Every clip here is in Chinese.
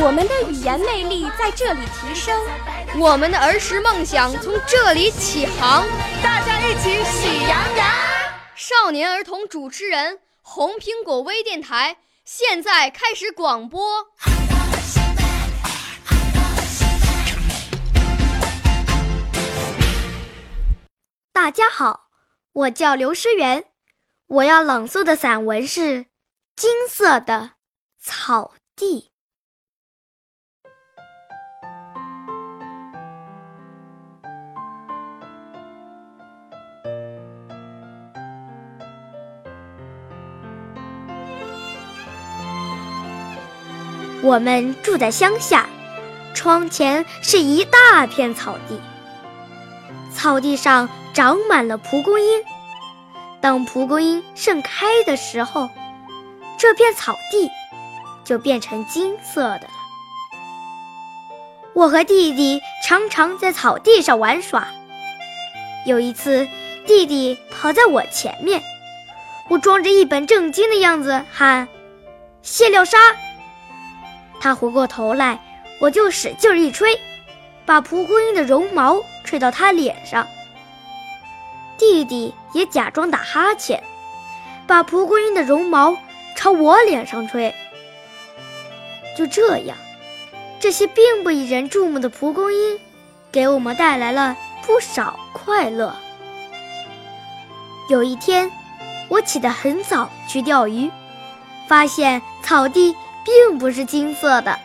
我们的语言魅力在这里提升，我们的儿时梦想从这里起航。大家一起喜羊羊。少年儿童主持人，红苹果微电台。现在开始广播。大家好，我叫刘诗媛，我要朗诵的散文是《金色的草地》。我们住在乡下，窗前是一大片草地。草地上长满了蒲公英，当蒲公英盛开的时候，这片草地就变成金色的了。我和弟弟常常在草地上玩耍。有一次，弟弟跑在我前面，我装着一本正经的样子喊：“谢廖沙。”他回过头来，我就使劲一吹，把蒲公英的绒毛吹到他脸上。弟弟也假装打哈欠，把蒲公英的绒毛朝我脸上吹。就这样，这些并不引人注目的蒲公英，给我们带来了不少快乐。有一天，我起得很早去钓鱼，发现草地。并不是金色的，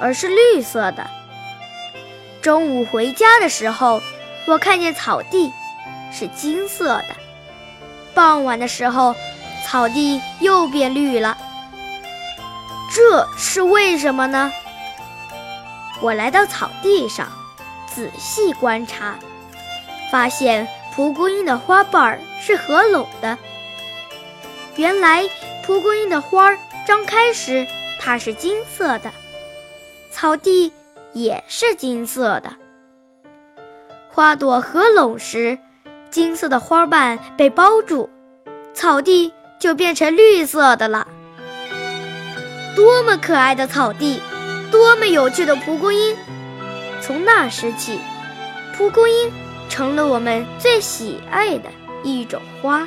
而是绿色的。中午回家的时候，我看见草地是金色的。傍晚的时候，草地又变绿了。这是为什么呢？我来到草地上，仔细观察，发现蒲公英的花瓣是合拢的。原来，蒲公英的花儿张开时。它是金色的，草地也是金色的。花朵合拢时，金色的花瓣被包住，草地就变成绿色的了。多么可爱的草地，多么有趣的蒲公英！从那时起，蒲公英成了我们最喜爱的一种花。